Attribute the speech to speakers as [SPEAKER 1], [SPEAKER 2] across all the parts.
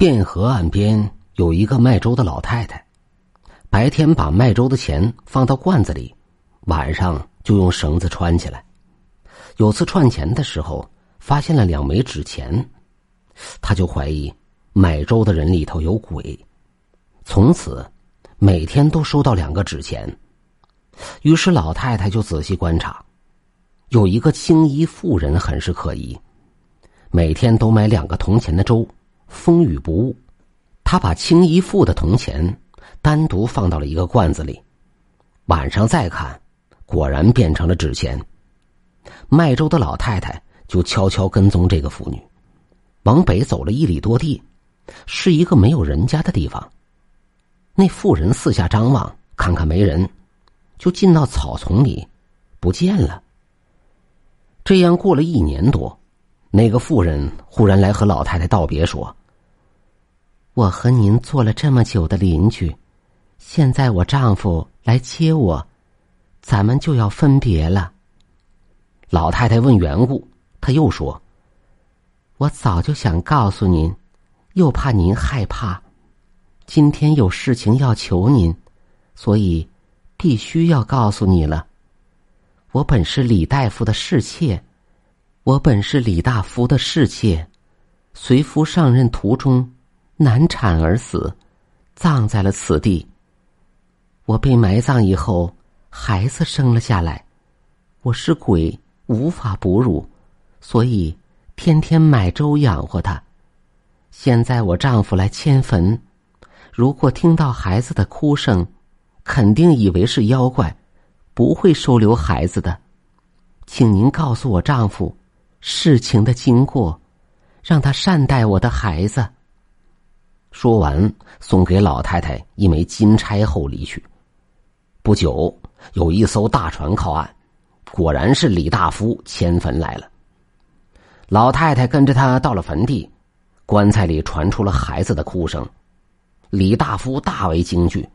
[SPEAKER 1] 汴河岸边有一个卖粥的老太太，白天把卖粥的钱放到罐子里，晚上就用绳子穿起来。有次串钱的时候，发现了两枚纸钱，他就怀疑买粥的人里头有鬼，从此每天都收到两个纸钱。于是老太太就仔细观察，有一个青衣妇人很是可疑，每天都买两个铜钱的粥，风雨不误。他把青衣妇的铜钱单独放到了一个罐子里，晚上再看，果然变成了纸钱。卖粥的老太太就悄悄跟踪这个妇女，往北走了一里多地，是一个没有人家的地方。那妇人四下张望，看看没人。就进到草丛里，不见了。这样过了一年多，那个妇人忽然来和老太太道别，说：“我和您做了这么久的邻居，现在我丈夫来接我，咱们就要分别了。”老太太问缘故，他又说：“我早就想告诉您，又怕您害怕，今天有事情要求您，所以。”必须要告诉你了，我本是李大夫的侍妾，我本是李大夫的侍妾，随夫上任途中难产而死，葬在了此地。我被埋葬以后，孩子生了下来，我是鬼，无法哺乳，所以天天买粥养活他。现在我丈夫来迁坟，如果听到孩子的哭声。肯定以为是妖怪，不会收留孩子的，请您告诉我丈夫事情的经过，让他善待我的孩子。说完，送给老太太一枚金钗后离去。不久，有一艘大船靠岸，果然是李大夫迁坟来了。老太太跟着他到了坟地，棺材里传出了孩子的哭声，李大夫大为惊惧。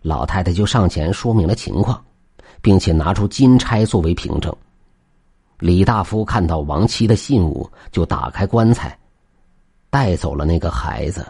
[SPEAKER 1] 老太太就上前说明了情况，并且拿出金钗作为凭证。李大夫看到亡妻的信物，就打开棺材，带走了那个孩子。